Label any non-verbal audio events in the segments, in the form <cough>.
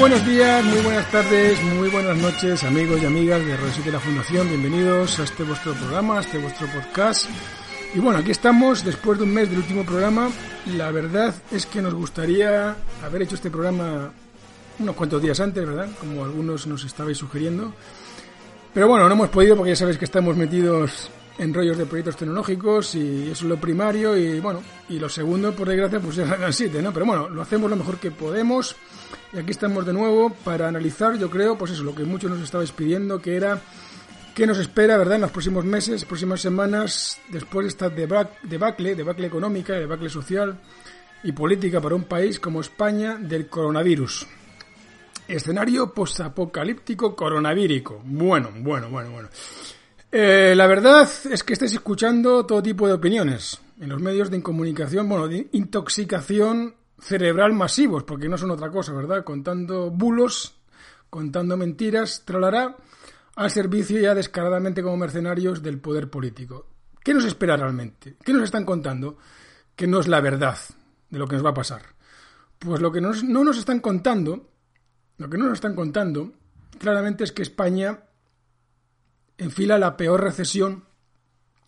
Buenos días, muy buenas tardes, muy buenas noches, amigos y amigas de Radio de la Fundación. Bienvenidos a este vuestro programa, a este vuestro podcast. Y bueno, aquí estamos después de un mes del último programa. La verdad es que nos gustaría haber hecho este programa unos cuantos días antes, ¿verdad? Como algunos nos estabais sugiriendo. Pero bueno, no hemos podido porque ya sabéis que estamos metidos en rollos de proyectos tecnológicos y eso es lo primario y bueno, y lo segundo, por desgracia, pues ya <laughs> eran siete, ¿no? Pero bueno, lo hacemos lo mejor que podemos y aquí estamos de nuevo para analizar, yo creo, pues eso, lo que muchos nos estabais pidiendo, que era qué nos espera, ¿verdad?, en los próximos meses, próximas semanas, después de esta debacle, debacle económica, debacle social y política para un país como España del coronavirus. Escenario posapocalíptico coronavírico. Bueno, bueno, bueno, bueno. Eh, la verdad es que estáis escuchando todo tipo de opiniones en los medios de comunicación, bueno, de intoxicación cerebral masivos, porque no son otra cosa, ¿verdad? Contando bulos, contando mentiras, tralará, al servicio ya descaradamente como mercenarios del poder político. ¿Qué nos espera realmente? ¿Qué nos están contando? Que no es la verdad de lo que nos va a pasar. Pues lo que no nos están contando, lo que no nos están contando, claramente es que España enfila la peor recesión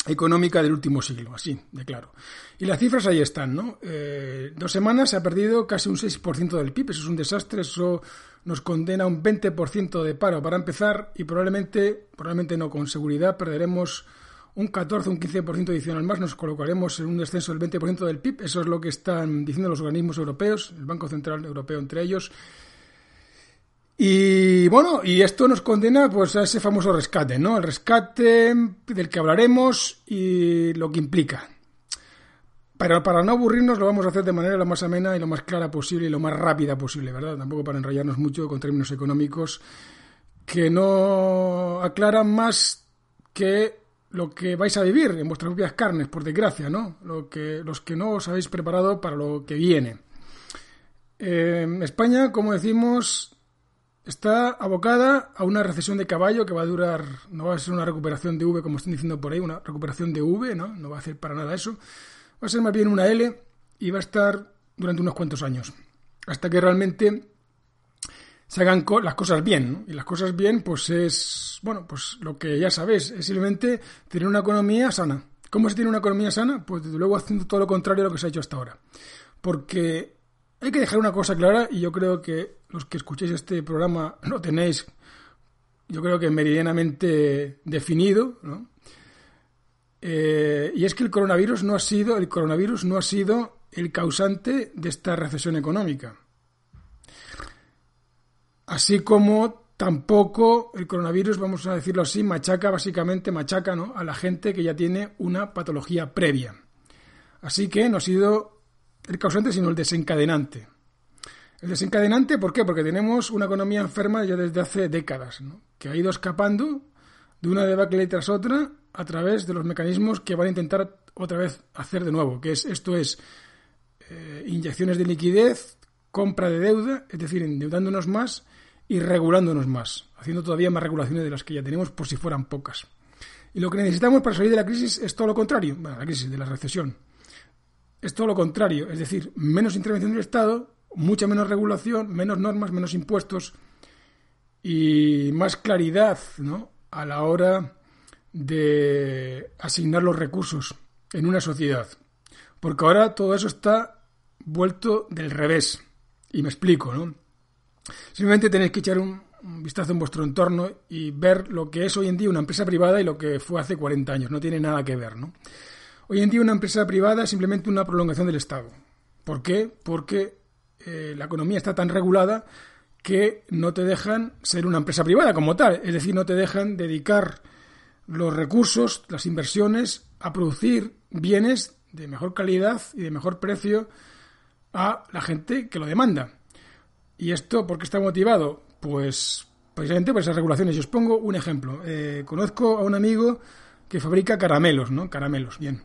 económica del último siglo, así de claro. Y las cifras ahí están, ¿no? Eh, dos semanas se ha perdido casi un 6% del PIB, eso es un desastre, eso nos condena a un 20% de paro para empezar y probablemente, probablemente no con seguridad, perderemos un 14, un 15% adicional más, nos colocaremos en un descenso del 20% del PIB, eso es lo que están diciendo los organismos europeos, el Banco Central Europeo entre ellos, y bueno, y esto nos condena pues a ese famoso rescate, ¿no? El rescate del que hablaremos y lo que implica. Pero para no aburrirnos lo vamos a hacer de manera lo más amena y lo más clara posible y lo más rápida posible, ¿verdad? Tampoco para enrollarnos mucho con términos económicos que no aclaran más que lo que vais a vivir en vuestras propias carnes, por desgracia, ¿no? Lo que, los que no os habéis preparado para lo que viene. Eh, España, como decimos, está abocada a una recesión de caballo que va a durar, no va a ser una recuperación de V como están diciendo por ahí, una recuperación de V, ¿no? No va a hacer para nada eso. Va a ser más bien una L y va a estar durante unos cuantos años. Hasta que realmente se hagan las cosas bien, ¿no? Y las cosas bien, pues es, bueno, pues lo que ya sabéis, es simplemente tener una economía sana. ¿Cómo se tiene una economía sana? Pues desde luego haciendo todo lo contrario a lo que se ha hecho hasta ahora. Porque hay que dejar una cosa clara y yo creo que los que escuchéis este programa lo tenéis, yo creo que meridianamente definido, ¿no? Eh, y es que el coronavirus no ha sido el coronavirus no ha sido el causante de esta recesión económica. Así como tampoco el coronavirus, vamos a decirlo así, machaca básicamente machaca ¿no? a la gente que ya tiene una patología previa. Así que no ha sido el causante, sino el desencadenante. El desencadenante, ¿por qué? Porque tenemos una economía enferma ya desde hace décadas, ¿no? que ha ido escapando de una debacle tras otra a través de los mecanismos que van a intentar otra vez hacer de nuevo, que es esto es eh, inyecciones de liquidez, compra de deuda, es decir, endeudándonos más y regulándonos más, haciendo todavía más regulaciones de las que ya tenemos por si fueran pocas. Y lo que necesitamos para salir de la crisis es todo lo contrario, bueno, la crisis de la recesión, es todo lo contrario, es decir, menos intervención del Estado, mucha menos regulación, menos normas, menos impuestos y más claridad ¿no? a la hora de asignar los recursos en una sociedad. Porque ahora todo eso está vuelto del revés. Y me explico, ¿no? Simplemente tenéis que echar un, vistazo en vuestro entorno y ver lo que es hoy en día una empresa privada y lo que fue hace 40 años. No tiene nada que ver, ¿no? Hoy en día una empresa privada es simplemente una prolongación del Estado. ¿Por qué? Porque eh, la economía está tan regulada que no te dejan ser una empresa privada como tal. Es decir, no te dejan dedicar los recursos, las inversiones, a producir bienes de mejor calidad y de mejor precio a la gente que lo demanda. ¿Y esto por qué está motivado? Pues precisamente por esas regulaciones. Yo os pongo un ejemplo. Eh, conozco a un amigo que fabrica caramelos, ¿no? Caramelos, bien.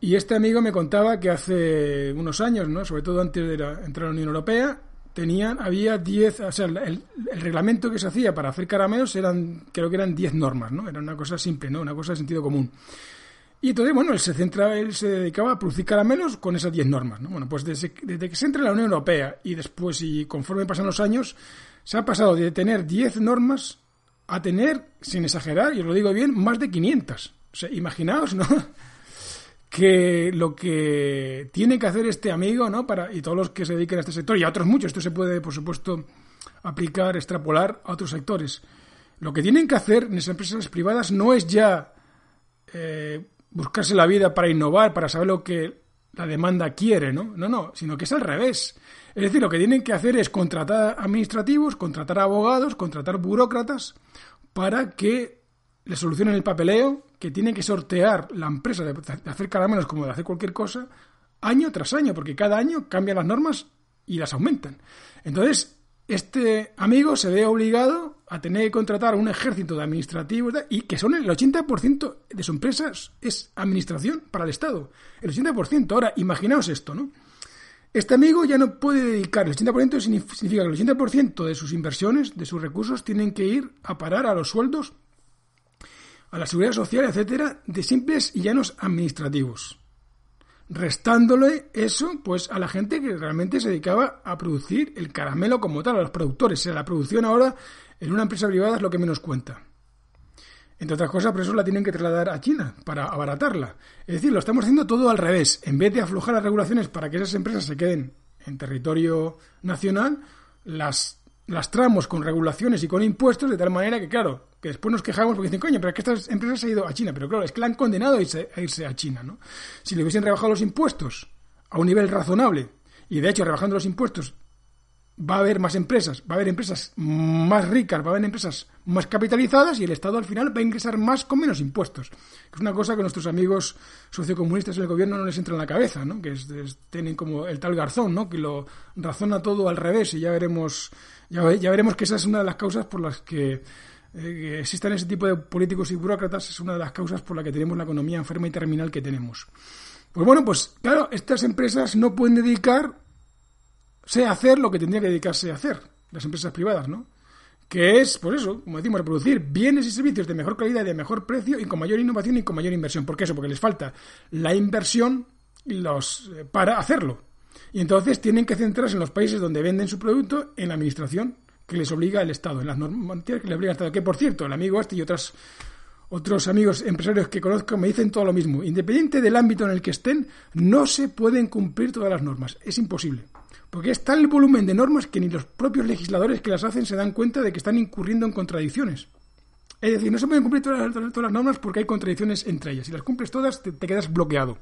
Y este amigo me contaba que hace unos años, ¿no? sobre todo antes de entrar a la Unión Europea, tenían, había 10, o sea, el, reglamento que se hacía para hacer caramelos eran, creo que eran 10 normas, ¿no? Era una cosa simple, ¿no? Una cosa de sentido común. Y entonces, bueno, él se centra, él se dedicaba a producir caramelos con esas 10 normas. ¿no? Bueno, pues desde, desde, que se entra en la Unión Europea y después, y conforme pasan los años, se ha pasado de tener 10 normas a tener, sin exagerar, y os lo digo bien, más de 500. O sea, imaginaos, ¿no? Que lo que tiene que hacer este amigo, ¿no? Para, y todos los que se dediquen a este sector, y a otros muchos, esto se puede, por supuesto, aplicar, extrapolar a otros sectores. Lo que tienen que hacer en esas empresas privadas no es ya eh, buscarse la vida para innovar, para saber lo que la demanda quiere, ¿no? No, no, sino que es al revés. Es decir, lo que tienen que hacer es contratar administrativos, contratar abogados, contratar burócratas para que le solucionen el papeleo que tiene que sortear la empresa de hacer caramelos como de hacer cualquier cosa año tras año, porque cada año cambian las normas y las aumentan. Entonces, este amigo se ve obligado a tener que contratar un ejército de administrativos y que son el 80% de su empresa es administración para el Estado. El 80%. Ahora, imaginaos esto, ¿no? Este amigo ya no puede dedicar, el 80% significa que el 80% de sus inversiones, de sus recursos, tienen que ir a parar a los sueldos, a la seguridad social, etcétera, de simples y llanos administrativos restándole eso pues a la gente que realmente se dedicaba a producir el caramelo como tal, a los productores. O sea, la producción ahora en una empresa privada es lo que menos cuenta. Entre otras cosas, por eso la tienen que trasladar a China, para abaratarla. Es decir, lo estamos haciendo todo al revés. En vez de aflojar las regulaciones para que esas empresas se queden en territorio nacional, las lastramos con regulaciones y con impuestos de tal manera que, claro, que después nos quejamos porque dicen, coño, pero es que estas empresas han ido a China. Pero claro, es que la han condenado a irse, a irse a China, ¿no? Si le hubiesen rebajado los impuestos a un nivel razonable, y de hecho rebajando los impuestos va a haber más empresas, va a haber empresas más ricas, va a haber empresas más capitalizadas y el Estado al final va a ingresar más con menos impuestos. Es una cosa que nuestros amigos sociocomunistas en el gobierno no les entra en la cabeza, ¿no? Que tienen como el tal Garzón, ¿no? Que lo razona todo al revés y ya veremos, ya veremos que esa es una de las causas por las que eh, existan ese tipo de políticos y burócratas es una de las causas por la que tenemos la economía enferma y terminal que tenemos. Pues bueno, pues claro, estas empresas no pueden dedicar a hacer lo que tendría que dedicarse a hacer las empresas privadas, ¿no? Que es, pues eso, como decimos, producir bienes y servicios de mejor calidad de mejor precio y con mayor innovación y con mayor inversión. ¿Por qué eso? Porque les falta la inversión los, eh, para hacerlo. Y entonces tienen que centrarse en los países donde venden su producto en la administración que les obliga el Estado, en las normas que les obliga el Estado. Que por cierto, el amigo este y otros, otros amigos empresarios que conozco me dicen todo lo mismo. Independiente del ámbito en el que estén, no se pueden cumplir todas las normas. Es imposible. Porque es tal el volumen de normas que ni los propios legisladores que las hacen se dan cuenta de que están incurriendo en contradicciones. Es decir, no se pueden cumplir todas, las normas porque hay contradicciones entre ellas. Si las cumples todas, te quedas bloqueado.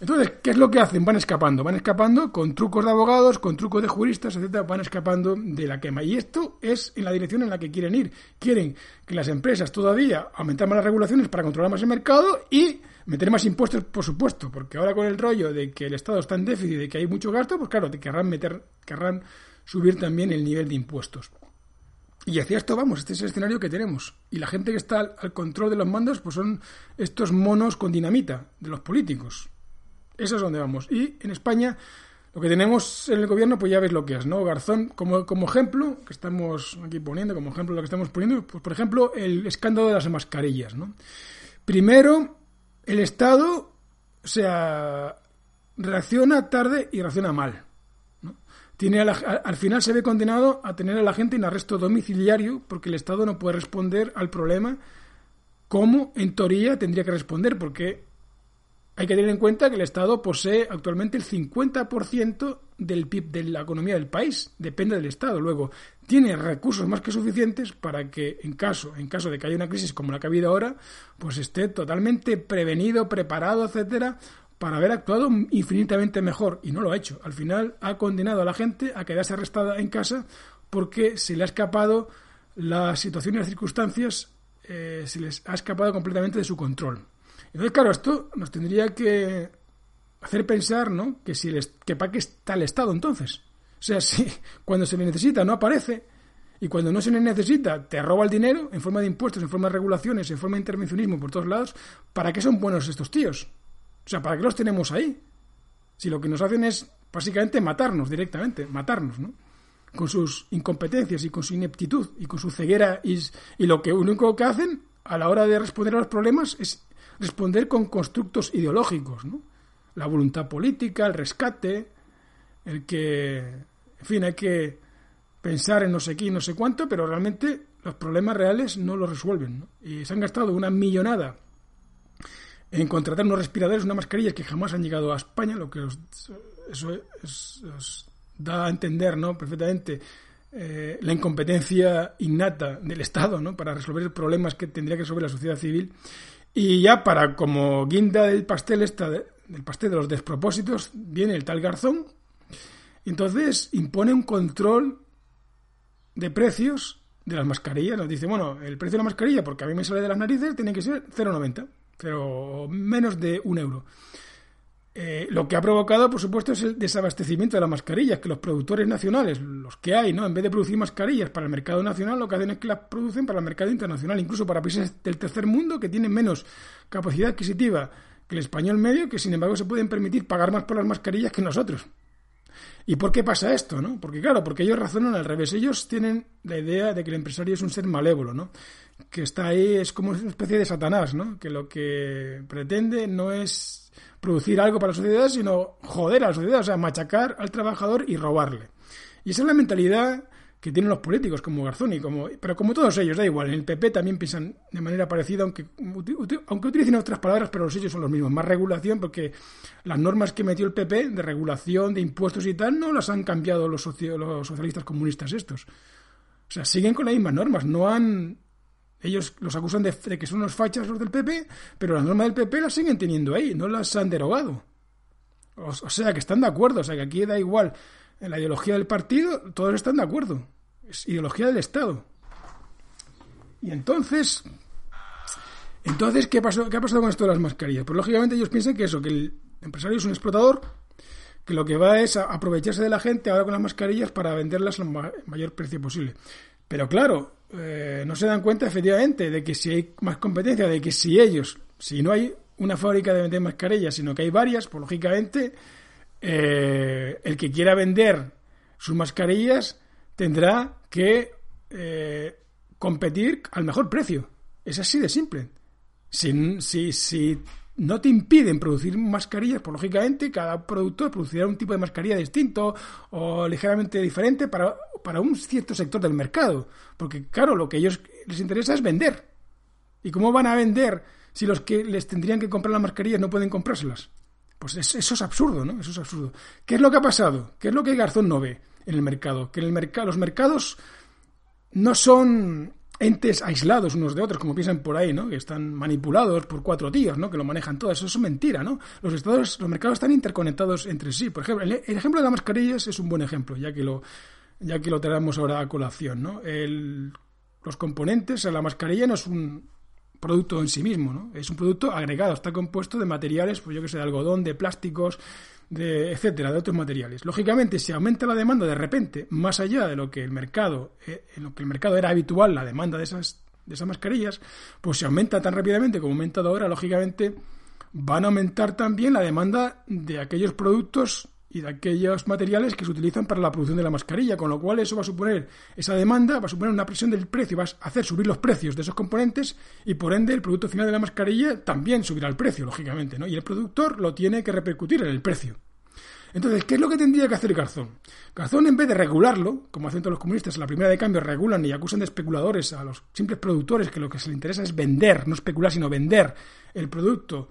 Entonces, ¿qué es lo que hacen? Van escapando, van escapando con trucos de abogados, con trucos de juristas, etcétera, van escapando de la quema. Y esto es en la dirección en la que quieren ir. Quieren que las empresas todavía aumentar más las regulaciones para controlar más el mercado y meter más impuestos, por supuesto, porque ahora con el rollo de que el Estado está en déficit y de que hay mucho gasto, pues claro, te querrán meter, querrán subir también el nivel de impuestos. Y hacia esto vamos, este es el escenario que tenemos. Y la gente que está al control de los mandos, pues son estos monos con dinamita de los políticos eso es donde vamos. Y en España lo que tenemos en el gobierno, pues ya ves lo que es, ¿no? Garzón, como, como ejemplo, que estamos aquí poniendo, como ejemplo lo que estamos poniendo, pues por ejemplo, el escándalo de las mascarillas, ¿no? Primero, el Estado, o sea, reacciona tarde y reacciona mal. Tiene al final se ve condenado a tener a la gente en arresto domiciliario porque el Estado no puede responder al problema como en teoría tendría que responder, porque hay que tener en cuenta que el Estado posee actualmente el 50% del PIB de la economía del país, depende del Estado. Luego, tiene recursos más que suficientes para que en caso, en caso de que haya una crisis como la que ha habido ahora, pues esté totalmente prevenido, preparado, etcétera, para haber actuado infinitamente mejor. Y no lo ha hecho. Al final ha condenado a la gente a quedarse arrestada en casa porque se le ha escapado la situación y las circunstancias, eh, se les ha escapado completamente de su control. Entonces, claro, esto nos tendría que hacer pensar, ¿no? Que si el, que para qué está el Estado entonces. O sea, <laughs> si cuando se le necesita no aparece y cuando no se le necesita te roba el dinero en forma de impuestos, en forma de regulaciones, en forma de intervencionismo por todos lados, ¿para qué son buenos estos tíos? O sea, ¿para qué los tenemos ahí? Si lo que nos hacen es básicamente matarnos directamente, matarnos, ¿no? Con sus incompetencias y con su ineptitud y con su ceguera y, y lo que único que hacen a la hora de responder a los problemas es responder con constructos ideológicos, ¿no? La voluntad política, el rescate, el que, en fin, hay que pensar en no sé qué y no sé cuánto, pero realmente los problemas reales no los resuelven. ¿no? Y se han gastado una millonada en contratar unos respiradores, unas mascarillas que jamás han llegado a España, lo que eso os da a entender ¿no? perfectamente eh, la incompetencia innata del Estado ¿no? para resolver problemas que tendría que resolver la sociedad civil. Y ya para como guinda del pastel esta, del pastel de los despropósitos, viene el tal Garzón. Entonces impone un control de precios de las mascarillas. Nos dice, bueno, el precio de la mascarilla, porque a mí me sale de las narices, tiene que ser 0,90, pero menos de un euro. Eh, lo que ha provocado, por supuesto, es el desabastecimiento de las mascarillas, que los productores nacionales, los que hay, ¿no? En vez de producir mascarillas para el mercado nacional, lo que hacen es que las producen para el mercado internacional, incluso para países del tercer mundo que tienen menos capacidad adquisitiva que el español medio, que sin embargo se pueden permitir pagar más por las mascarillas que nosotros. ¿Y por qué pasa esto? ¿no? Porque claro, porque ellos razonan al revés. Ellos tienen la idea de que el empresario es un ser malévolo, ¿no? Que está ahí, es como una especie de Satanás, ¿no? Que lo que pretende no es producir algo para la sociedad, sino joder a la sociedad, o sea, machacar al trabajador y robarle. Y esa es la mentalidad que tienen los políticos como Garzón y como pero como todos ellos da igual en el PP también piensan de manera parecida aunque aunque utilicen otras palabras pero los hechos son los mismos más regulación porque las normas que metió el PP de regulación de impuestos y tal no las han cambiado los, los socialistas comunistas estos o sea siguen con las mismas normas no han ellos los acusan de, que son unos fachas los del PP, pero las normas del PP las siguen teniendo ahí, no las han derogado. O, sea, que están de acuerdo, o sea, que aquí da igual. En la ideología del partido, todos están de acuerdo. Es ideología del Estado. Y entonces, entonces ¿qué, pasó, ¿qué ha pasado con esto de las mascarillas? Pues lógicamente ellos piensan que eso, que el empresario es un explotador, que lo que va es a aprovecharse de la gente ahora con las mascarillas para venderlas al mayor precio posible. Pero claro, eh, no se dan cuenta efectivamente de que si hay más competencia, de que si ellos, si no hay una fábrica de vender mascarillas, sino que hay varias, pues lógicamente eh, el que quiera vender sus mascarillas tendrá que eh, competir al mejor precio. Es así de simple. Si, si, no te impiden producir mascarillas, pues lógicamente cada productor producirá un tipo de mascarilla distinto o ligeramente diferente para, para un cierto sector del mercado. Porque claro, lo que a ellos les interesa es vender. ¿Y cómo van a vender si los que les tendrían que comprar las mascarillas no pueden comprárselas? Pues eso es absurdo, ¿no? Eso es absurdo. ¿Qué es lo que ha pasado? ¿Qué es lo que Garzón no ve en el mercado? Que en el los mercados no son entes aislados unos de otros, como piensan por ahí, ¿no? Que están manipulados por cuatro tíos, ¿no? Que lo manejan todo. Eso es mentira, ¿no? Los estados, los mercados están interconectados entre sí. Por ejemplo, el, ejemplo de las mascarillas es un buen ejemplo, ya que lo, ya que lo tenemos ahora a colación, ¿no? El, los componentes, la mascarilla no es un producto en sí mismo, ¿no? Es un producto agregado, está compuesto de materiales, pues yo que sé, de algodón, de plásticos, de etcétera, de otros materiales. Lógicamente, si aumenta la demanda de repente, más allá de lo que el mercado, eh, en lo que el mercado era habitual, la demanda de esas, de esas mascarillas, pues si aumenta tan rápidamente como ha aumentado ahora, lógicamente van a aumentar también la demanda de aquellos productos y de aquellos materiales que se utilizan para la producción de la mascarilla, con lo cual eso va a suponer, esa demanda va a suponer una presión del precio, va a hacer subir los precios de esos componentes y por ende el producto final de la mascarilla también subirá el precio, lógicamente, ¿no? Y el productor lo tiene que repercutir en el precio. Entonces, ¿qué es lo que tendría que hacer Garzón? Garzón, en vez de regularlo, como hacen todos los comunistas, en la primera de cambio regulan y acusan de especuladores a los simples productores que lo que se les interesa es vender, no especular, sino vender el producto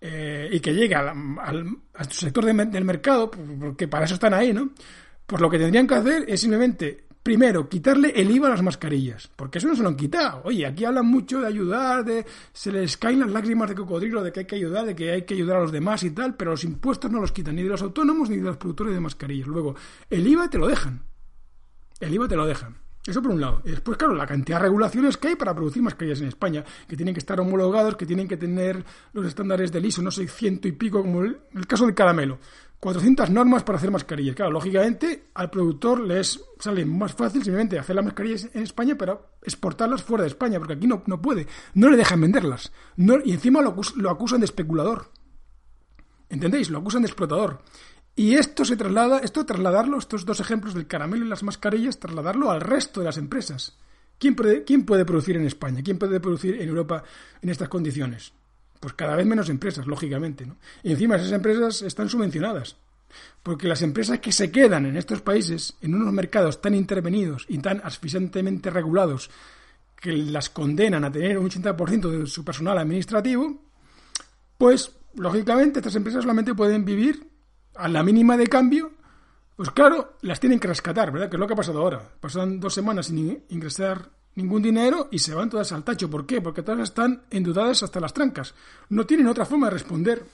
eh, y que llegue al, sector del mercado, porque para eso están ahí, ¿no? Pues lo que tendrían que hacer es simplemente, primero, quitarle el IVA a las mascarillas, porque eso no se lo han quitado. Oye, aquí hablan mucho de ayudar, de se les caen las lágrimas de cocodrilo, de que hay que ayudar, de que hay que ayudar a los demás y tal, pero los impuestos no los quitan ni de los autónomos ni de los productores de mascarillas. Luego, el IVA te lo dejan. El IVA te lo dejan. Eso por un lado. Y después, claro, la cantidad de regulaciones que hay para producir mascarillas en España, que tienen que estar homologados, que tienen que tener los estándares del ISO, no sé, ciento y pico, como el, caso del caramelo. 400 normas para hacer mascarillas. Claro, lógicamente al productor les sale más fácil simplemente hacer las mascarillas en España, pero exportarlas fuera de España, porque aquí no, no puede. No le dejan venderlas. No, y encima lo, lo acusan de especulador. ¿Entendéis? Lo acusan de explotador. Y esto se traslada, esto trasladarlo, estos dos ejemplos del caramelo y las mascarillas, trasladarlo al resto de las empresas. ¿Quién puede, ¿Quién puede producir en España? ¿Quién puede producir en Europa en estas condiciones? Pues cada vez menos empresas, lógicamente. ¿no? Y encima esas empresas están subvencionadas. Porque las empresas que se quedan en estos países, en unos mercados tan intervenidos y tan asfixiantemente regulados, que las condenan a tener un 80% de su personal administrativo, pues lógicamente estas empresas solamente pueden vivir a la mínima de cambio, pues claro, las tienen que rescatar, ¿verdad? Que es lo que ha pasado ahora. Pasan dos semanas sin ingresar ningún dinero y se van todas al tacho. ¿Por qué? Porque todas están endeudadas hasta las trancas. No tienen otra forma de responder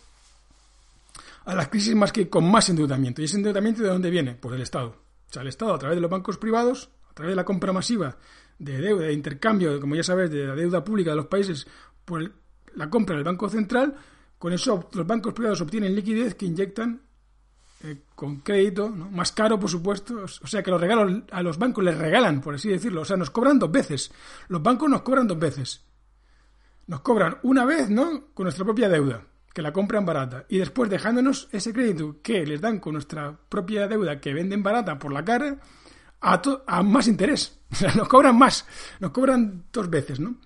a las crisis más que con más endeudamiento. ¿Y ese endeudamiento de dónde viene? Pues del Estado. O sea, el Estado a través de los bancos privados, a través de la compra masiva de deuda, de intercambio, como ya sabes, de la deuda pública de los países por la compra del Banco Central, con eso los bancos privados obtienen liquidez que inyectan eh, con crédito, más caro por supuesto, o sea que los regalos a los bancos les regalan, por así decirlo, o sea, nos cobran dos veces, los bancos nos cobran dos veces, nos cobran una vez, ¿no? Con nuestra propia deuda, que la compran barata, y después dejándonos ese crédito que les dan con nuestra propia deuda que venden barata por la cara, a, a más interés, <laughs> o sea, nos cobran más, nos cobran dos veces, ¿no?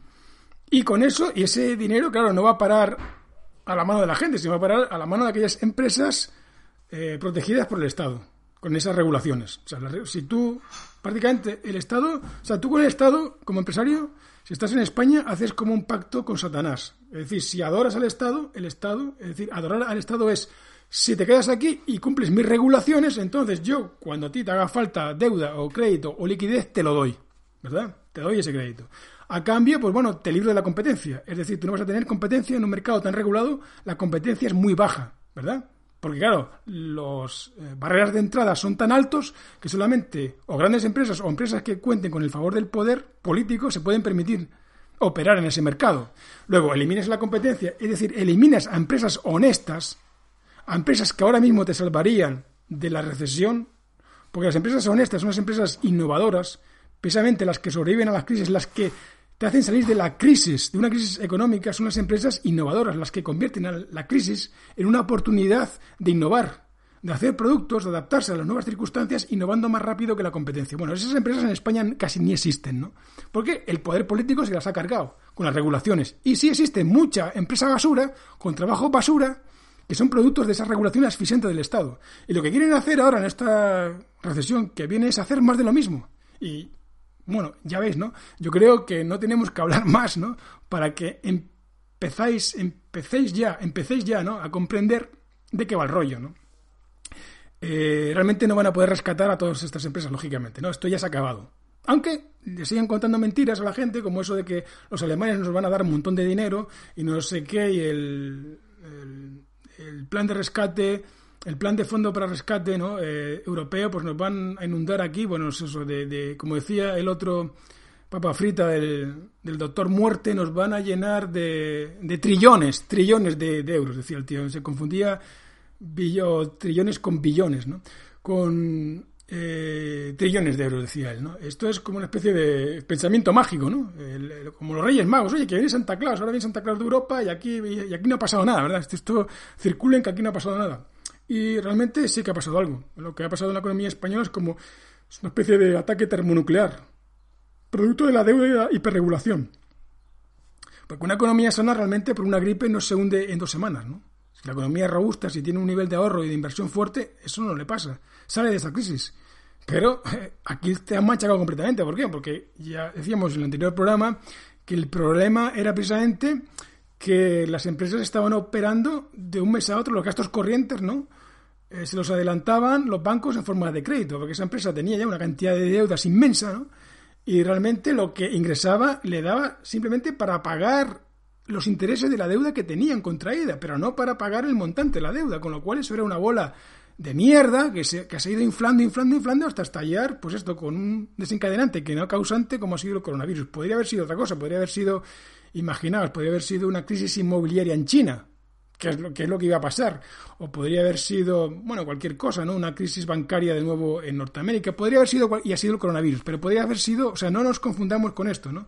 Y con eso, y ese dinero, claro, no va a parar a la mano de la gente, sino va a parar a la mano de aquellas empresas eh, protegidas por el Estado, con esas regulaciones. O sea, si tú, prácticamente, el Estado, o sea, tú con el Estado, como empresario, si estás en España, haces como un pacto con Satanás. Es decir, si adoras al Estado, el Estado, es decir, adorar al Estado es, si te quedas aquí y cumples mis regulaciones, entonces yo, cuando a ti te haga falta deuda o crédito o liquidez, te lo doy, ¿verdad? Te doy ese crédito. A cambio, pues bueno, te libro de la competencia. Es decir, tú no vas a tener competencia en un mercado tan regulado, la competencia es muy baja, ¿verdad? Porque claro, las eh, barreras de entrada son tan altos que solamente o grandes empresas o empresas que cuenten con el favor del poder político se pueden permitir operar en ese mercado. Luego, eliminas la competencia, es decir, eliminas a empresas honestas, a empresas que ahora mismo te salvarían de la recesión, porque las empresas honestas son las empresas innovadoras, precisamente las que sobreviven a las crisis, las que te hacen salir de la crisis, de una crisis económica, son las empresas innovadoras, las que convierten a la crisis en una oportunidad de innovar, de hacer productos, de adaptarse a las nuevas circunstancias, innovando más rápido que la competencia. Bueno, esas empresas en España casi ni existen, ¿no? Porque el poder político se las ha cargado con las regulaciones. Y sí existe mucha empresa basura, con trabajo basura, que son productos de esa regulación asfixiante del Estado. Y lo que quieren hacer ahora en esta recesión que viene es hacer más de lo mismo. Y bueno, ya veis, ¿no? Yo creo que no tenemos que hablar <laughs> más, ¿no? Para que empezáis, empecéis ya, empecéis ya, ¿no? A comprender de qué va el rollo, ¿no? Eh, realmente no van a poder rescatar a todas estas empresas, lógicamente, ¿no? Esto ya se ha acabado. Aunque le sigan contando mentiras a la gente, como eso de que los alemanes nos van a dar un montón de dinero y no sé qué, y el, el plan de rescate el plan de fondo para rescate ¿no? Eh, europeo, pues nos van a inundar aquí, bueno, eso de, como decía el otro papa frita del, doctor muerte, nos van a llenar de, de trillones, trillones de, euros, decía el tío, se confundía billo, trillones con billones, ¿no? Con eh, trillones de euros, decía él, ¿no? Esto es como una especie de pensamiento mágico, ¿no? como los Reyes Magos, oye, que viene Santa Claus, ahora viene Santa Claus de Europa y aquí, y aquí no ha pasado nada, ¿verdad? Esto, esto circula en que aquí no ha pasado nada. Y realmente sí que ha pasado algo. Lo que ha pasado en la economía española es como una especie de ataque termonuclear, producto de la deuda y la hiperregulación. Porque una economía sana realmente por una gripe no se hunde en dos semanas, ¿no? Si la economía es robusta, si tiene un nivel de ahorro y de inversión fuerte, eso no le pasa. Sale de esa crisis. Pero eh, aquí te han machacado completamente. ¿Por qué? Porque ya decíamos en el anterior programa que el problema era precisamente que las empresas estaban operando de un mes a otro los gastos corrientes, ¿no? Eh, se los adelantaban los bancos en forma de crédito, porque esa empresa tenía ya una cantidad de deudas inmensa, ¿no? Y realmente lo que ingresaba le daba simplemente para pagar los intereses de la deuda que tenían contraída, pero no para pagar el montante de la deuda, con lo cual eso era una bola de mierda que se, que ha ido inflando, inflando, inflando hasta estallar, pues esto, con un desencadenante que no causante como ha sido el coronavirus. Podría haber sido otra cosa, podría haber sido Imaginaos, podría haber sido una crisis inmobiliaria en China, que es, lo, que es lo que iba a pasar. O podría haber sido, bueno, cualquier cosa, ¿no? Una crisis bancaria de nuevo en Norteamérica. Podría haber sido, y ha sido el coronavirus, pero podría haber sido, o sea, no nos confundamos con esto, ¿no?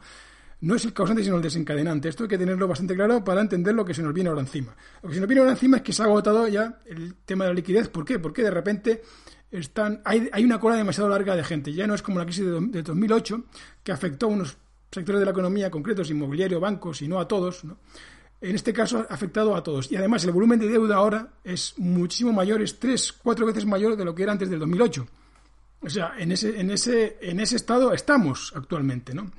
No es el causante, sino el desencadenante. Esto hay que tenerlo bastante claro para entender lo que se nos viene ahora encima. Lo que se nos viene ahora encima es que se ha agotado ya el tema de la liquidez. ¿Por qué? Porque de repente están, hay, hay una cola demasiado larga de gente. Ya no es como la crisis de, de 2008, que afectó a unos sectores de la economía concretos, inmobiliario, bancos y no a todos, ¿no? En este caso ha afectado a todos. Y además el volumen de deuda ahora es muchísimo mayor, es tres, cuatro veces mayor de lo que era antes del 2008. O sea, en ese, en ese, en ese estado estamos actualmente, ¿no?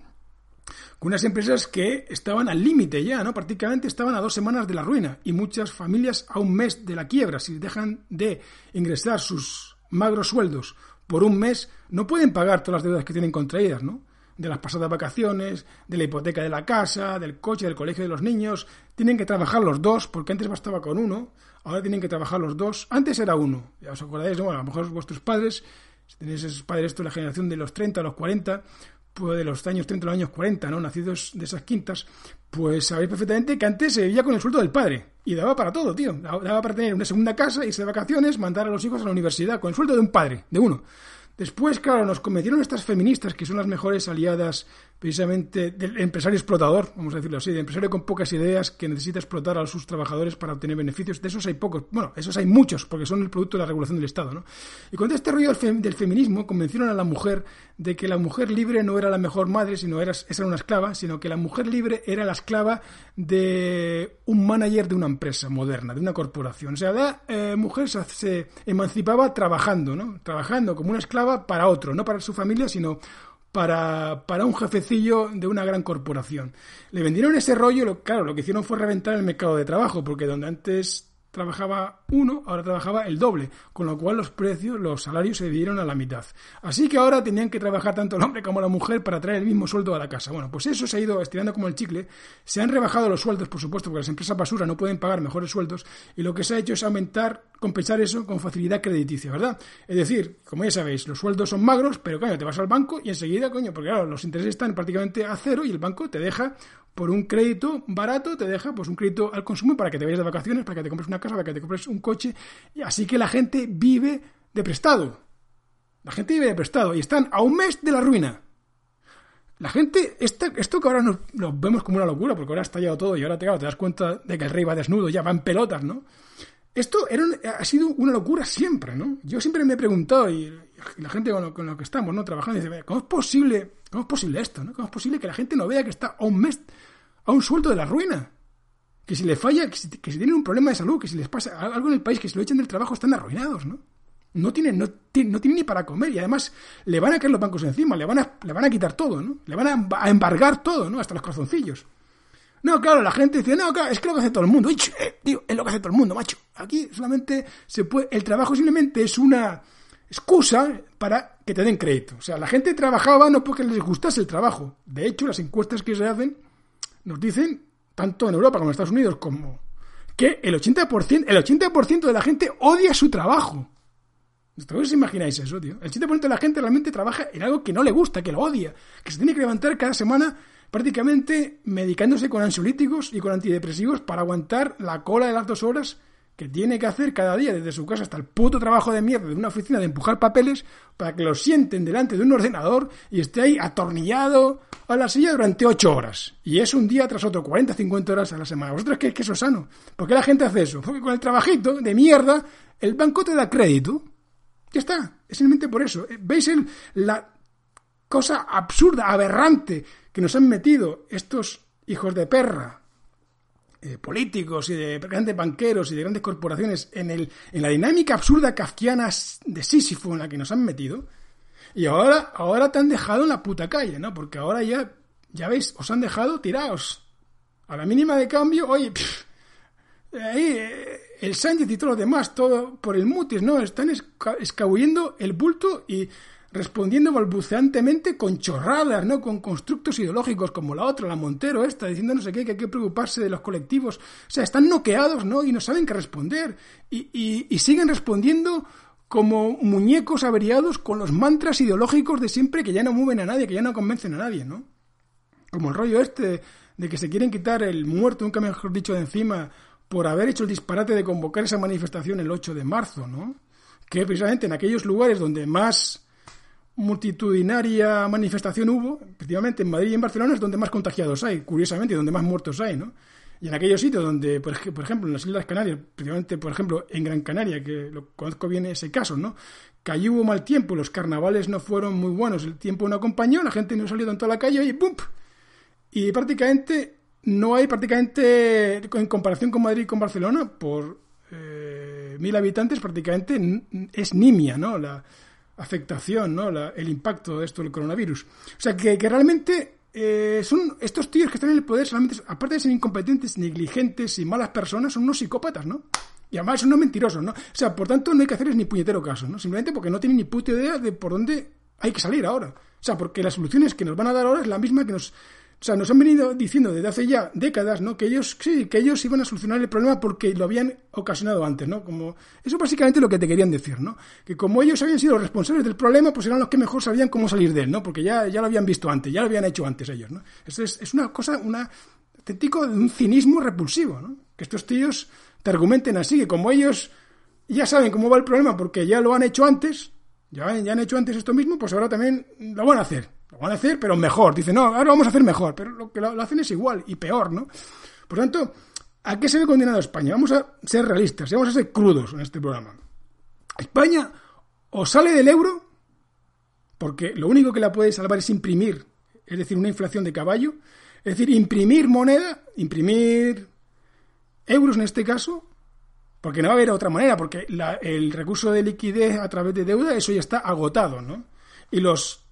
Con unas empresas que estaban al límite ya, ¿no? Prácticamente estaban a dos semanas de la ruina y muchas familias a un mes de la quiebra. Si dejan de ingresar sus magros sueldos por un mes, no pueden pagar todas las deudas que tienen contraídas, ¿no? De las pasadas vacaciones, de la hipoteca de la casa, del coche, del colegio de los niños. Tienen que trabajar los dos, porque antes bastaba con uno, ahora tienen que trabajar los dos. Antes era uno, ya os acordáis, bueno, a lo mejor vuestros padres, si tenéis esos padres, esto la generación de los 30 a los 40, pues de los años 30 a los años 40, ¿no? Nacidos de esas quintas, pues sabéis perfectamente que antes se vivía con el sueldo del padre. Y daba para todo, tío. Daba para tener una segunda casa, irse de vacaciones, mandar a los hijos a la universidad, con el sueldo de un padre, de uno. Después, claro, nos convencieron estas feministas, que son las mejores aliadas precisamente del empresario explotador, vamos a decirlo así, de empresario con pocas ideas que necesita explotar a sus trabajadores para obtener beneficios. De esos hay pocos, bueno, esos hay muchos, porque son el producto de la regulación del Estado, ¿no? Y con este rollo del, feminismo convencieron a la mujer de que la mujer libre no era la mejor madre, sino era, esa era una esclava, sino que la mujer libre era la esclava de un manager de una empresa moderna, de una corporación. O sea, la eh, mujer se emancipaba trabajando, ¿no? Trabajando como una esclava para otro, no para su familia, sino para, para, un jefecillo de una gran corporación. Le vendieron ese rollo, lo, claro, lo que hicieron fue reventar el mercado de trabajo, porque donde antes trabajaba uno, ahora trabajaba el doble, con lo cual los precios, los salarios se dividieron a la mitad. Así que ahora tenían que trabajar tanto el hombre como la mujer para traer el mismo sueldo a la casa. Bueno, pues eso se ha ido estirando como el chicle. Se han rebajado los sueldos, por supuesto, porque las empresas basura no pueden pagar mejores sueldos, y lo que se ha hecho es aumentar, compensar eso con facilidad crediticia, ¿verdad? Es decir, como ya sabéis, los sueldos son magros, pero coño, te vas al banco y enseguida, coño, porque claro, los intereses están prácticamente a cero y el banco te deja por un crédito barato te deja pues un crédito al consumo para que te vayas de vacaciones, para que te compres una casa, para que te compres un coche. Así que la gente vive de prestado. La gente vive de prestado y están a un mes de la ruina. La gente, esto que ahora nos, vemos como una locura, porque ahora ha estallado todo y ahora te, te das cuenta de que el rey va desnudo, ya va en pelotas, ¿no? Esto era ha sido una locura siempre, ¿no? Yo siempre me he preguntado, y, la gente con lo, que estamos, ¿no? Trabajando, dice, ¿cómo es posible, cómo es posible esto, ¿no? ¿Cómo es posible que la gente no vea que está a un mes a un sueldo de la ruina. Que si le falla, que si, tienen un problema de salud, que si les pasa algo en el país, que si lo echan del trabajo, están arruinados, ¿no? No tienen, no, no tienen ni para comer y además le van a caer los bancos encima, le van a, le van a quitar todo, ¿no? Le van a, embargar todo, ¿no? Hasta los calzoncillos. No, claro, la gente dice, no, claro, es que lo que hace todo el mundo. Eh, es lo que hace todo el mundo, macho. Aquí solamente se puede, el trabajo simplemente es una excusa para que te den crédito. O sea, la gente trabajaba no porque les gustase el trabajo. De hecho, las encuestas que se hacen nos dicen, tanto en Europa como en Estados Unidos, como que el 80%, el 80 de la gente odia su trabajo. ¿Os imagináis eso, tío? El 80% de la gente realmente trabaja en algo que no le gusta, que lo odia, que se tiene que levantar cada semana prácticamente medicándose con ansiolíticos y con antidepresivos para aguantar la cola de las dos horas que tiene que hacer cada día desde su casa hasta el puto trabajo de mierda de una oficina de empujar papeles para que lo sienten delante de un ordenador y esté ahí atornillado a la silla durante ocho horas. Y es un día tras otro, 40, 50 horas a la semana. ¿Vosotros creéis que eso es sano? ¿Por qué la gente hace eso? Porque con el trabajito de mierda el banco te da crédito. Ya está. Es simplemente por eso. ¿Veis el, la cosa absurda, aberrante que nos han metido estos hijos de perra eh, políticos y de grandes banqueros y de grandes corporaciones en, el, en la dinámica absurda kafkiana de Sísifo en la que nos han metido, y ahora, ahora te han dejado en la puta calle, ¿no? Porque ahora ya, ya veis, os han dejado tirados. A la mínima de cambio, oye, ahí eh, el Sánchez y todos los demás, todo por el mutis, ¿no? Están escabullendo el bulto y respondiendo balbuceantemente con chorradas, ¿no? Con constructos ideológicos como la otra, la Montero esta, diciendo no sé qué, que hay que preocuparse de los colectivos. O sea, están noqueados, ¿no? Y no saben qué responder. Y, y, siguen respondiendo como muñecos averiados con los mantras ideológicos de siempre que ya no mueven a nadie, que ya no convencen a nadie, ¿no? Como el rollo este de que se quieren quitar el muerto, nunca mejor dicho, de encima por haber hecho el disparate de convocar esa manifestación el 8 de marzo, ¿no? Que precisamente en aquellos lugares donde más multitudinaria manifestación hubo, efectivamente en Madrid y en Barcelona es donde más contagiados hay, curiosamente, y donde más muertos hay, ¿no? Y en aquellos sitios donde, por, ejemplo, en las Islas Canarias, precisamente, por ejemplo, en Gran Canaria, que lo conozco bien ese caso, ¿no? Que allí hubo mal tiempo, los carnavales no fueron muy buenos, el tiempo no acompañó, la gente no salió tanto a la calle y ¡pum! Y prácticamente no hay prácticamente, en comparación con Madrid y con Barcelona, por eh, mil habitantes prácticamente es nimia, ¿no? La afectación, ¿no? el impacto de esto del coronavirus. O sea, que, realmente eh, son estos tíos que están en el poder solamente, aparte de ser incompetentes, negligentes y malas personas, son unos psicópatas, ¿no? Y además son unos mentirosos, ¿no? O sea, por tanto, no hay que hacerles ni puñetero caso, ¿no? Simplemente porque no tienen ni puta idea de por dónde hay que salir ahora. O sea, porque las soluciones que nos van a dar ahora es la misma que nos o sea, nos han venido diciendo desde hace ya décadas, ¿no? Que ellos, sí, que ellos iban a solucionar el problema porque lo habían ocasionado antes, ¿no? Como, eso básicamente lo que te querían decir, ¿no? Que como ellos habían sido responsables del problema, pues eran los que mejor sabían cómo salir de él, ¿no? Porque ya, ya lo habían visto antes, ya lo habían hecho antes ellos, ¿no? Es, es, una cosa, una auténtico un cinismo repulsivo, ¿no? Que estos tíos te argumenten así, que como ellos ya saben cómo va el problema porque ya lo han hecho antes, ya han hecho antes esto mismo, pues ahora también lo van a hacer. Van a hacer, pero mejor. Dice, no, ahora vamos a hacer mejor. Pero lo que lo, hacen es igual y peor, ¿no? Por tanto, ¿a qué se ve condenado España? Vamos a ser realistas, vamos a ser crudos en este programa. España o sale del euro, porque lo único que la puede salvar es imprimir, es decir, una inflación de caballo, es decir, imprimir moneda, imprimir euros en este caso, porque no va a haber otra manera, porque el recurso de liquidez a través de deuda, eso ya está agotado, ¿no? Y los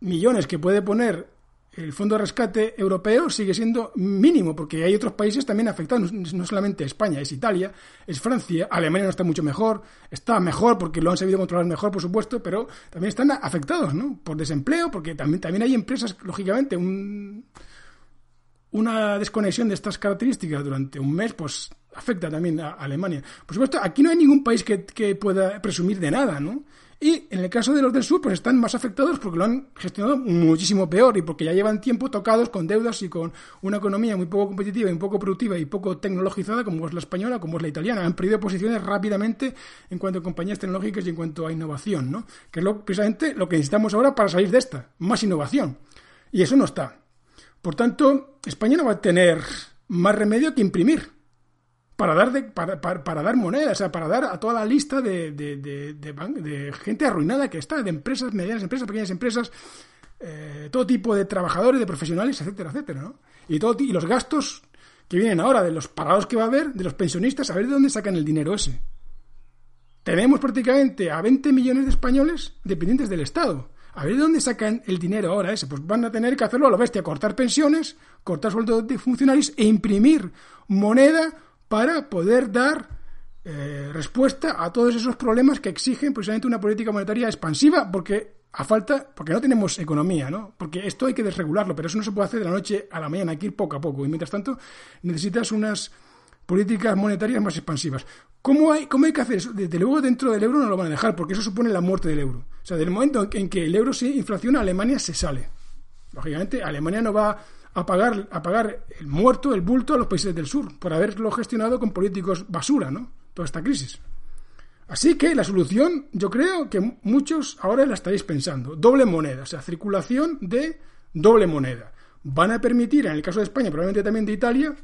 millones que puede poner el Fondo de Rescate Europeo sigue siendo mínimo, porque hay otros países también afectados, no solamente España, es Italia, es Francia, Alemania no está mucho mejor, está mejor porque lo han sabido controlar mejor, por supuesto, pero también están afectados, ¿no? Por desempleo, porque también, también hay empresas, lógicamente, un, una desconexión de estas características durante un mes, pues afecta también a Alemania. Por supuesto, aquí no hay ningún país que, que pueda presumir de nada, ¿no? Y en el caso de los del sur, pues están más afectados porque lo han gestionado muchísimo peor y porque ya llevan tiempo tocados con deudas y con una economía muy poco competitiva y un poco productiva y poco tecnologizada como es la española, como es la italiana. Han perdido posiciones rápidamente en cuanto a compañías tecnológicas y en cuanto a innovación, ¿no? Que es lo, precisamente lo que necesitamos ahora para salir de esta, más innovación. Y eso no está. Por tanto, España no va a tener más remedio que imprimir para dar, de, para, para, dar monedas, o sea, para dar a toda la lista de, de, de, gente arruinada que está, de empresas, medianas empresas, pequeñas empresas, eh, todo tipo de trabajadores, de profesionales, etcétera, etcétera, ¿no? Y, todo, y los gastos que vienen ahora, de los parados que va a haber, de los pensionistas, a ver de dónde sacan el dinero ese. Tenemos prácticamente a 20 millones de españoles dependientes del Estado. A ver de dónde sacan el dinero ahora ese. Pues van a tener que hacerlo a la bestia, cortar pensiones, cortar sueldos de funcionarios e imprimir moneda para poder dar eh, respuesta a todos esos problemas que exigen precisamente una política monetaria expansiva, porque a falta, porque no tenemos economía, ¿no? Porque esto hay que desregularlo, pero eso no se puede hacer de la noche a la mañana, hay que ir poco a poco. Y mientras tanto, necesitas unas políticas monetarias más expansivas. ¿Cómo hay, cómo hay que hacer eso? Desde luego dentro del euro no lo van a dejar, porque eso supone la muerte del euro. O sea, del momento en que el euro se inflaciona, Alemania se sale. Lógicamente, Alemania no va a pagar, a pagar el muerto, el bulto a los países del sur, por haberlo gestionado con políticos basura, ¿no? Toda esta crisis. Así que la solución, yo creo que muchos ahora la estaréis pensando. Doble moneda, o sea, circulación de doble moneda. Van a permitir, en el caso de España, probablemente también de Italia,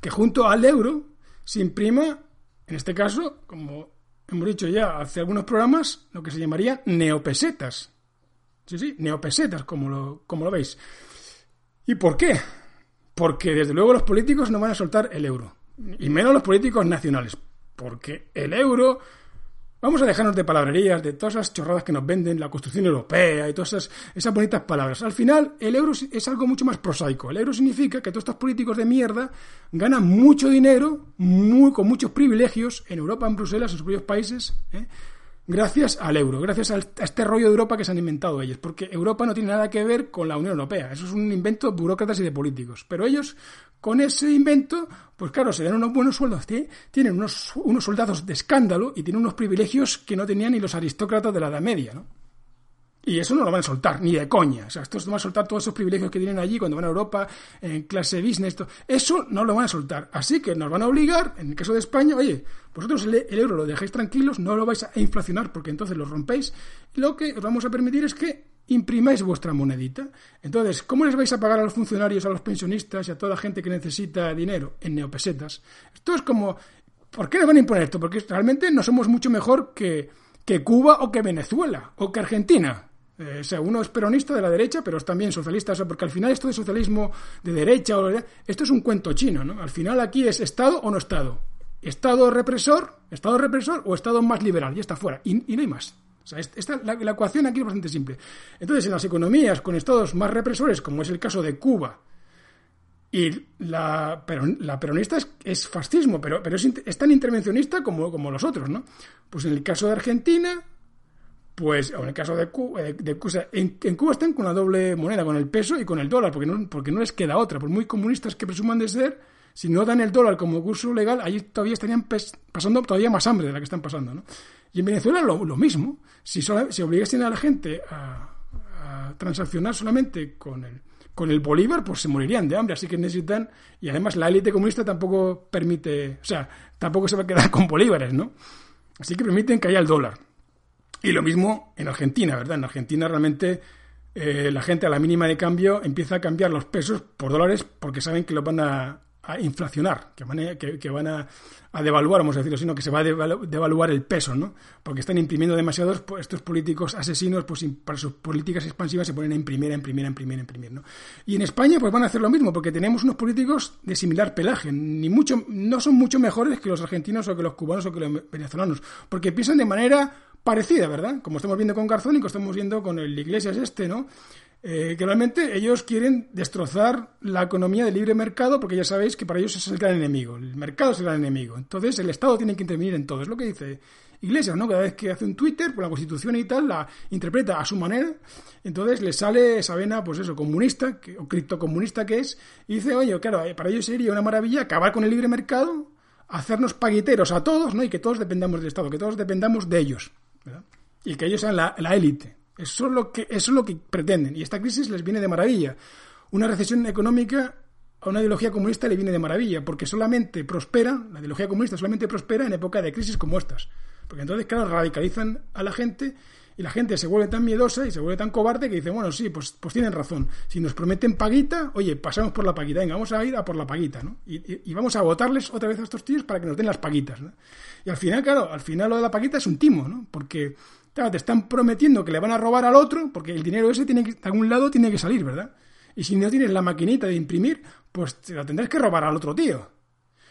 que junto al euro se imprima, en este caso, como hemos dicho ya hace algunos programas, lo que se llamaría neopesetas. Sí, sí, neopesetas, como lo, como lo veis. ¿Y por qué? Porque desde luego los políticos no van a soltar el euro. Y menos los políticos nacionales. Porque el euro Vamos a dejarnos de palabrerías, de todas esas chorradas que nos venden, la construcción europea y todas esas, bonitas palabras. Al final, el euro es algo mucho más prosaico. El euro significa que todos estos políticos de mierda ganan mucho dinero, con muchos privilegios, en Europa, en Bruselas, en sus propios países, ¿eh? Gracias al euro, gracias a este rollo de Europa que se han inventado ellos, porque Europa no tiene nada que ver con la Unión Europea, eso es un invento de burócratas y de políticos, pero ellos con ese invento, pues claro, se dan unos buenos sueldos, tienen unos, soldados de escándalo y tienen unos privilegios que no tenían ni los aristócratas de la Edad Media, ¿no? Y eso no lo van a soltar, ni de coña. O sea, estos van a soltar todos esos privilegios que tienen allí cuando van a Europa, en clase business. Eso no lo van a soltar. Así que nos van a obligar, en el caso de España, oye, vosotros el, euro lo dejáis tranquilos, no lo vais a inflacionar porque entonces lo rompéis. Lo que os vamos a permitir es que imprimáis vuestra monedita. Entonces, ¿cómo les vais a pagar a los funcionarios, a los pensionistas y a toda gente que necesita dinero en neopesetas? Esto es como, ¿por qué nos van a imponer esto? Porque realmente no somos mucho mejor que, que Cuba o que Venezuela o que Argentina. Eh, o sea, uno es peronista de la derecha, pero es también socialista, o porque al final esto de socialismo de derecha, esto es un cuento chino, ¿no? Al final aquí es Estado o no Estado. Estado represor, Estado represor o Estado más liberal, ya está fuera, y, no hay más. O sea, esta, la, ecuación aquí es bastante simple. Entonces, en las economías con estados más represores, como es el caso de Cuba, y la, la peronista es, fascismo, pero, pero es, tan intervencionista como, como los otros, ¿no? Pues en el caso de Argentina, pues, o en el caso de Cuba, eh, de, en, Cuba están con la doble moneda, con el peso y con el dólar, porque porque no les queda otra. Por muy comunistas que presuman de ser, si no dan el dólar como curso legal, allí todavía estarían pasando todavía más hambre de la que están pasando, ¿no? Y en Venezuela lo, lo mismo. Si, si obligasen a la gente a, a transaccionar solamente con el con el Bolívar, pues se morirían de hambre. Así que necesitan. Y además, la élite comunista tampoco permite. O sea, tampoco se va a quedar con bolívares, ¿no? Así que permiten que haya el dólar. Y lo mismo en Argentina, ¿verdad? En Argentina realmente eh, la gente a la mínima de cambio empieza a cambiar los pesos por dólares porque saben que los van a, a inflacionar, que van a, que, van a, devaluar, vamos a decirlo, sino que se va a devaluar el peso, ¿no? Porque están imprimiendo demasiados pues, estos políticos asesinos, pues para sus políticas expansivas se ponen a imprimir, a imprimir, a imprimir, a imprimir, ¿no? Y en España pues van a hacer lo mismo, porque tenemos unos políticos de similar pelaje, ni mucho, no son mucho mejores que los argentinos o que los cubanos o que los venezolanos, porque piensan de manera parecida, ¿verdad? Como estamos viendo con Garzón y como estamos viendo con el Iglesias este, ¿no? Eh, que realmente ellos quieren destrozar la economía del libre mercado porque ya sabéis que para ellos es el gran enemigo, el mercado es el gran enemigo. Entonces el Estado tiene que intervenir en todo, es lo que dice Iglesias, ¿no? Cada vez que hace un Twitter, por la Constitución y tal, la interpreta a su manera, entonces le sale esa vena, pues eso, comunista, que, o criptocomunista que es, y dice, oye, claro, eh, para ellos sería una maravilla acabar con el libre mercado, hacernos paguiteros a todos, ¿no? Y que todos dependamos del Estado, que todos dependamos de ellos, Y que ellos sean la élite. Eso es lo que, eso es lo que pretenden. Y esta crisis les viene de maravilla. Una recesión económica a una ideología comunista le viene de maravilla, porque solamente prospera, la ideología comunista solamente prospera en época de crisis como estas. Porque entonces, claro, radicalizan a la gente y la gente se vuelve tan miedosa y se vuelve tan cobarde que dice, bueno, sí, pues, pues tienen razón. Si nos prometen paguita, oye, pasamos por la paguita, venga, vamos a ir a por la paguita, ¿no? Y, vamos a votarles otra vez a estos tíos para que nos den las paguitas, ¿no? Y al final, claro, al final lo de la paguita es un timo, ¿no? Porque te están prometiendo que le van a robar al otro, porque el dinero ese tiene que, de algún lado tiene que salir, ¿verdad? Y si no tienes la maquinita de imprimir, pues te lo tendrás que robar al otro tío.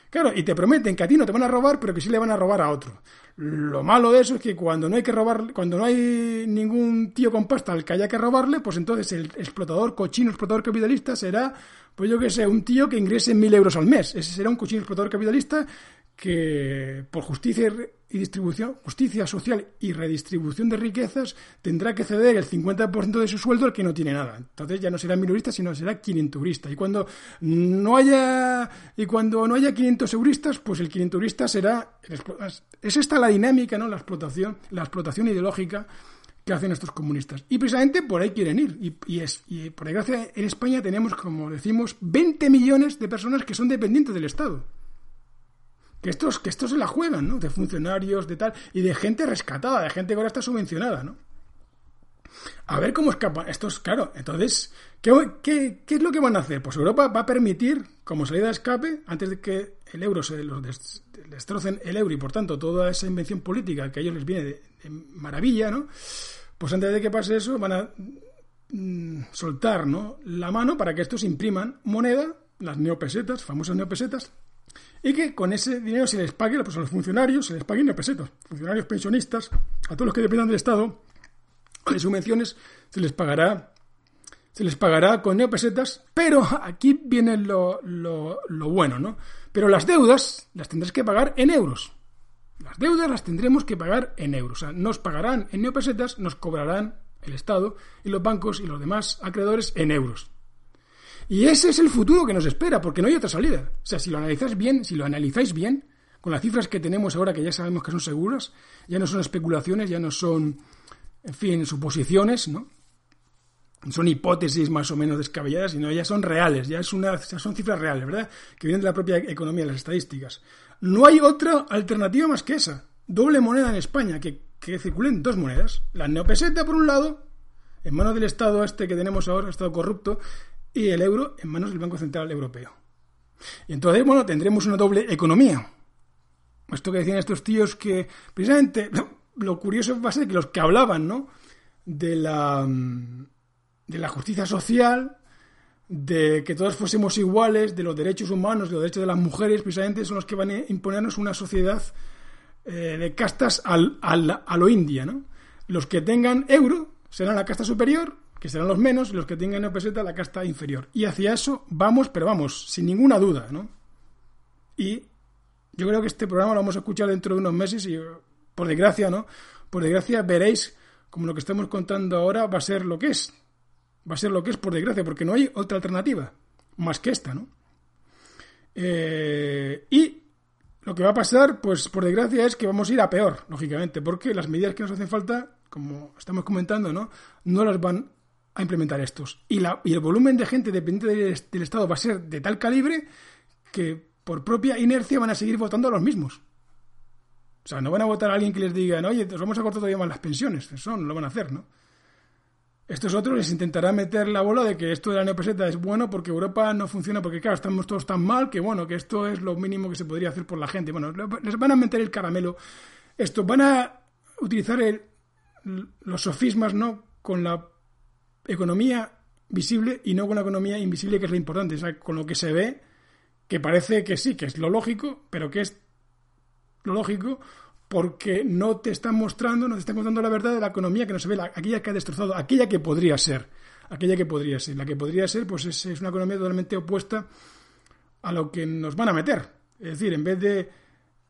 Claro, y te prometen que a ti no te van a robar, pero que sí le van a robar a otro. Lo malo de eso es que cuando no hay que robar, cuando no hay ningún tío con pasta al que haya que robarle, pues entonces el explotador, cochino explotador capitalista será, pues yo qué sé, un tío que ingrese mil euros al mes. Ese será un cochino explotador capitalista que por justicia y distribución, justicia social y redistribución de riquezas tendrá que ceder el 50% de su sueldo al que no tiene nada. Entonces ya no será minorista, sino será quinienturista. Y cuando no haya y cuando no haya 500 euristas, pues el quinienturista será es esta la dinámica, ¿no? La explotación, la explotación ideológica que hacen estos comunistas. Y precisamente por ahí quieren ir. Y, y, es, y por desgracia en España tenemos, como decimos, 20 millones de personas que son dependientes del Estado que estos, que estos se la juegan, ¿no? De funcionarios, de tal, y de gente rescatada, de gente que ahora está subvencionada, ¿no? A ver cómo escapan. Estos, claro, entonces, ¿qué, es lo que van a hacer? Pues Europa va a permitir, como salida de escape, antes de que el euro se los destrocen el euro y por tanto toda esa invención política que a ellos les viene de, maravilla, ¿no? Pues antes de que pase eso, van a mm, soltar ¿no? la mano para que estos impriman moneda, las neopesetas, famosas neopesetas, y que con ese dinero se les pague pues, a los funcionarios, se les paguen pesetas, funcionarios pensionistas, a todos los que dependan del Estado de subvenciones, se les pagará se les pagará con neopesetas, pero aquí viene lo, lo, lo bueno, ¿no? Pero las deudas las tendrás que pagar en euros. Las deudas las tendremos que pagar en euros. O sea, nos pagarán en neopesetas, nos cobrarán el Estado y los bancos y los demás acreedores en euros. Y ese es el futuro que nos espera, porque no hay otra salida. O sea, si lo analizáis bien, si lo analizáis bien, con las cifras que tenemos ahora, que ya sabemos que son seguras, ya no son especulaciones, ya no son, en fin, suposiciones, ¿no? Son hipótesis más o menos descabelladas, sino ya son reales, ya, es una, son cifras reales, ¿verdad? Que vienen de la propia economía, de las estadísticas. No hay otra alternativa más que esa. Doble moneda en España, que, que circulen dos monedas. La neopeseta, por un lado, en manos del Estado este que tenemos ahora, Estado corrupto, y el euro en manos del Banco Central Europeo. Y entonces, bueno, tendremos una doble economía. Esto que decían estos tíos que, precisamente, <laughs> lo curioso va a ser que los que hablaban, ¿no? de la, de la justicia social, de que todos fuésemos iguales, de los derechos humanos, de los derechos de las mujeres, precisamente son los que van a imponernos una sociedad eh, de castas al, al, a lo india, ¿no? Los que tengan euro serán la casta superior, que serán los menos, los que tengan una peseta la casta inferior. Y hacia eso vamos, pero vamos, sin ninguna duda, ¿no? Y yo creo que este programa lo vamos a escuchar dentro de unos meses y, por desgracia, ¿no? Por desgracia veréis como lo que estamos contando ahora va a ser lo que es. Va a ser lo que es, por desgracia, porque no hay otra alternativa más que esta, ¿no? Eh, y lo que va a pasar, pues por desgracia, es que vamos a ir a peor, lógicamente, porque las medidas que nos hacen falta, como estamos comentando, ¿no? No las van a implementar estos. Y, la, y el volumen de gente dependiente del, Estado va a ser de tal calibre que por propia inercia van a seguir votando a los mismos. O sea, no van a votar a alguien que les diga, oye, nos vamos a cortar todavía más las pensiones. Eso no lo van a hacer, ¿no? Estos otros les intentará meter la bola de que esto de la neopeseta es bueno porque Europa no funciona, porque claro, estamos todos tan mal que bueno, que esto es lo mínimo que se podría hacer por la gente. Bueno, les van a meter el caramelo. Esto, van a utilizar el, los sofismas, ¿no? Con la economía visible y no con la economía invisible, que es lo importante. O sea, con lo que se ve, que parece que sí, que es lo lógico, pero que es lo lógico porque no te están mostrando, no te están contando la verdad de la economía que no se ve, aquella que ha destrozado, aquella que podría ser, aquella que podría ser. La que podría ser, pues es, es, una economía totalmente opuesta a lo que nos van a meter. Es decir, en vez de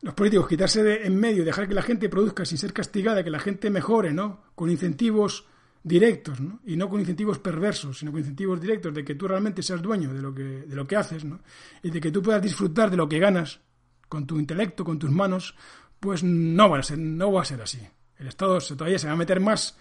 los políticos quitarse de en medio, dejar que la gente produzca sin ser castigada, que la gente mejore, ¿no? Con incentivos directos, ¿no? Y no con incentivos perversos, sino con incentivos directos de que tú realmente seas dueño de lo que, de lo que haces, ¿no? Y de que tú puedas disfrutar de lo que ganas con tu intelecto, con tus manos, pues no va a ser, no va a ser así. El Estado todavía se va a meter más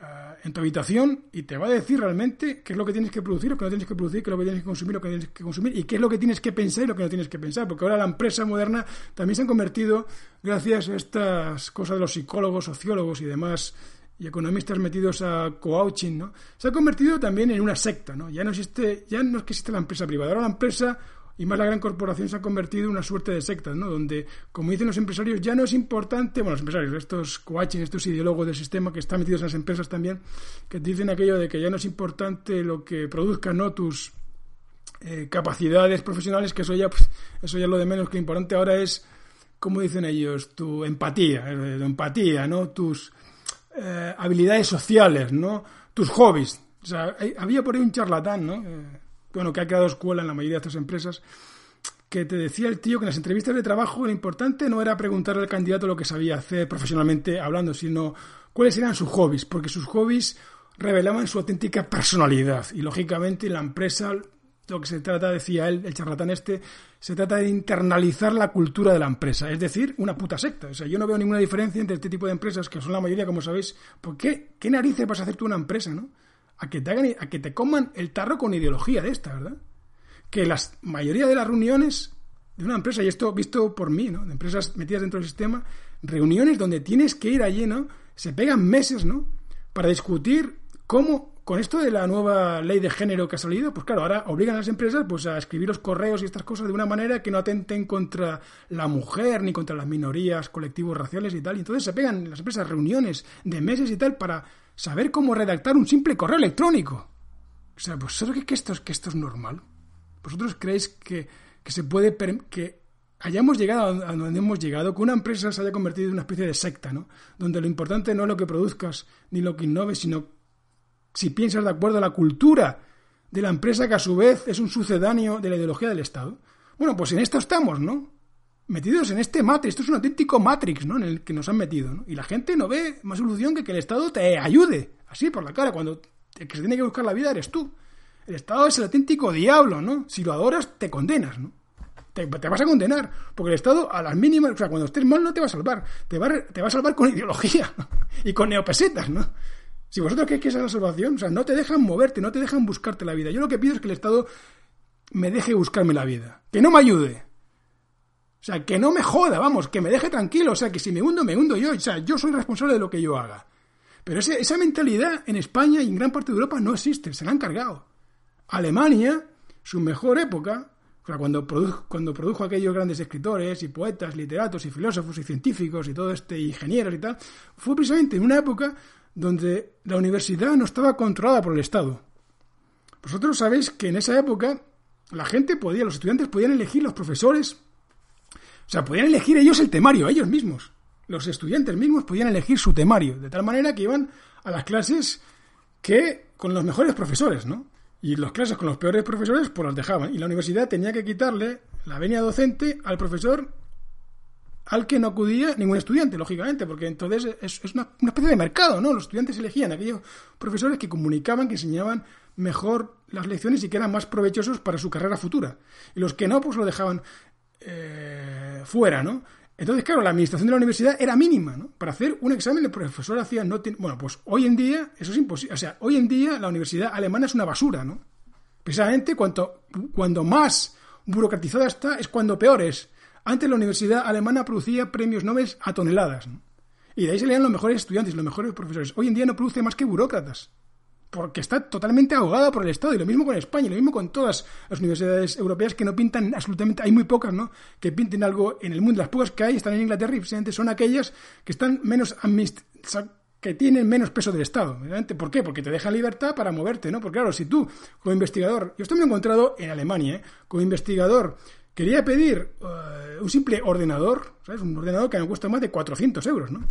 uh, en tu habitación y te va a decir realmente qué es lo que tienes que producir, lo que no tienes que producir, qué es lo que tienes que consumir, lo que tienes que consumir y qué es lo que tienes que pensar y lo que no tienes que pensar. Porque ahora la empresa moderna también se han convertido, gracias a estas cosas de los psicólogos, sociólogos y demás y economistas metidos a coaching, ¿no? Se ha convertido también en una secta, ¿no? Ya no existe, ya no es que existe la empresa privada, ahora la empresa y más la gran corporación se ha convertido en una suerte de secta, ¿no? Donde, como dicen los empresarios, ya no es importante, bueno, los empresarios, estos coaching, estos ideólogos del sistema que están metidos en las empresas también, que dicen aquello de que ya no es importante lo que produzcan, ¿no? Tus eh, capacidades profesionales, que eso ya, pues, eso ya es lo de menos, que lo importante ahora es, como dicen ellos, tu empatía, eh, tu empatía, ¿no? Tus eh, habilidades sociales, ¿no? Tus hobbies. O sea, había por ahí un charlatán, ¿no? bueno, que ha creado escuela en la mayoría de estas empresas, que te decía el tío que en las entrevistas de trabajo lo importante no era preguntarle al candidato lo que sabía hacer profesionalmente hablando, sino cuáles eran sus hobbies, porque sus hobbies revelaban su auténtica personalidad. Y lógicamente en la empresa lo que se trata, decía él, el charlatán este, se trata de internalizar la cultura de la empresa, es decir, una puta secta. O sea, yo no veo ninguna diferencia entre este tipo de empresas, que son la mayoría, como sabéis, ¿por qué? ¿Qué narices vas a hacer tú una empresa, no? a que te hagan, a que te coman el tarro con ideología de esta, ¿verdad? Que la mayoría de las reuniones de una empresa, y esto visto por mí, ¿no? De empresas metidas dentro del sistema, reuniones donde tienes que ir allí, ¿no? Se pegan meses, ¿no? Para discutir cómo, con esto de la nueva ley de género que ha salido, pues claro, ahora obligan a las empresas pues a escribir los correos y estas cosas de una manera que no atenten contra la mujer ni contra las minorías, colectivos raciales y tal. Y entonces se pegan las empresas reuniones de meses y tal para saber cómo redactar un simple correo electrónico. O sea, ¿vosotros que esto, que esto es normal? ¿Vosotros creéis que, que se puede que hayamos llegado a donde hemos llegado, que una empresa se haya convertido en una especie de secta, ¿no? Donde lo importante no es lo que produzcas ni lo que innoves, sino si piensas de acuerdo a la cultura de la empresa que a su vez es un sucedáneo de la ideología del Estado. Bueno, pues en esto estamos, ¿no? metidos en este matrix. Esto es un auténtico matrix, ¿no? En el que nos han metido, ¿no? Y la gente no ve más solución que que el Estado te ayude, así por la cara, cuando el que se tiene que buscar la vida eres tú. El Estado es el auténtico diablo, ¿no? Si lo adoras, te condenas, ¿no? Te, vas a condenar, porque el Estado a las mínimas, o sea, cuando estés mal no te va a salvar, te va, te va a salvar con <laughs> ideología y con neopesetas, ¿no? Si vosotros creéis que es la salvación, o sea, no te dejan moverte, no te dejan buscarte la vida. Yo lo que pido es que el Estado me deje buscarme la vida, que no me ayude, o sea, que no me joda, vamos, que me deje tranquilo. O sea, que si me hundo, me hundo yo. O sea, yo soy responsable de lo que yo haga. Pero esa mentalidad en España y en gran parte de Europa no existe, se la han cargado. Alemania, su mejor época, o sea, cuando produjo, cuando produjo aquellos grandes escritores y poetas, literatos y filósofos y científicos y todo este, ingenieros y tal, fue precisamente en una época donde la universidad no estaba controlada por el Estado. Vosotros sabéis que en esa época la gente podía, los estudiantes podían elegir los profesores, o sea, podían elegir ellos el temario, ellos mismos. Los estudiantes mismos podían elegir su temario, de tal manera que iban a las clases que con los mejores profesores, ¿no? Y las clases con los peores profesores, pues las dejaban. Y la universidad tenía que quitarle la venia docente al profesor al que no acudía ningún estudiante, lógicamente, porque entonces es, una, especie de mercado, ¿no? Los estudiantes elegían aquellos profesores que comunicaban, que enseñaban mejor las lecciones y que eran más provechosos para su carrera futura. Y los que no, pues lo dejaban eh, fuera, ¿no? Entonces, claro, la administración de la universidad era mínima, ¿no? Para hacer un examen el profesor hacía no bueno, pues hoy en día eso es imposible, o sea, hoy en día la universidad alemana es una basura, ¿no? Precisamente cuanto cuando más burocratizada está es cuando peor es. Antes la universidad alemana producía premios Nobel a toneladas. Y de ahí se leían los mejores estudiantes, los mejores profesores. Hoy en día no produce más que burócratas. Porque está totalmente ahogada por el Estado. Y lo mismo con España, y lo mismo con todas las universidades europeas que no pintan absolutamente. Hay muy pocas, ¿no? Que pinten algo en el mundo. Las pocas que hay están en Inglaterra y precisamente son aquellas que están menos que tienen menos peso del Estado. ¿Por qué? Porque te dejan libertad para moverte, ¿no? Porque claro, si tú, como investigador, yo esto me he encontrado en Alemania, ¿eh? como investigador, Quería pedir eh, un simple ordenador, ¿sabes? Un ordenador que me cuesta más de 400 euros, ¿no?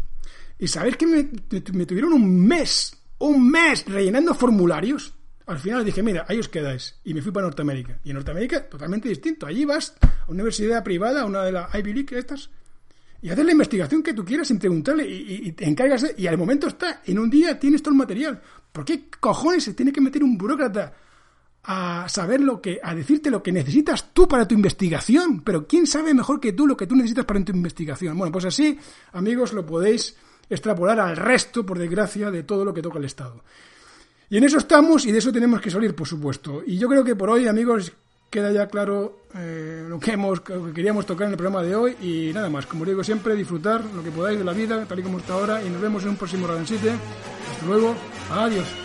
Y sabéis que me, tuvieron un mes, un mes rellenando formularios. Al final dije, mira, ahí os quedáis. Y me fui para Norteamérica. Y en Norteamérica, totalmente distinto. Allí vas a una universidad privada, una de las Ivy League estas, y haces la investigación que tú quieras sin preguntarle y, te encargas de, y al momento está, en un día tienes todo el material. ¿Por qué cojones se tiene que meter un burócrata a saber lo que, a decirte lo que necesitas tú para tu investigación. Pero ¿quién sabe mejor que tú lo que tú necesitas para tu investigación? Bueno, pues así, amigos, lo podéis extrapolar al resto, por desgracia, de todo lo que toca el Estado. Y en eso estamos y de eso tenemos que salir, por supuesto. Y yo creo que por hoy, amigos, queda ya claro eh, lo, que hemos, lo que queríamos tocar en el programa de hoy. Y nada más, como digo siempre, disfrutar lo que podáis de la vida, tal y como está ahora. Y nos vemos en un próximo City. Hasta luego. Adiós.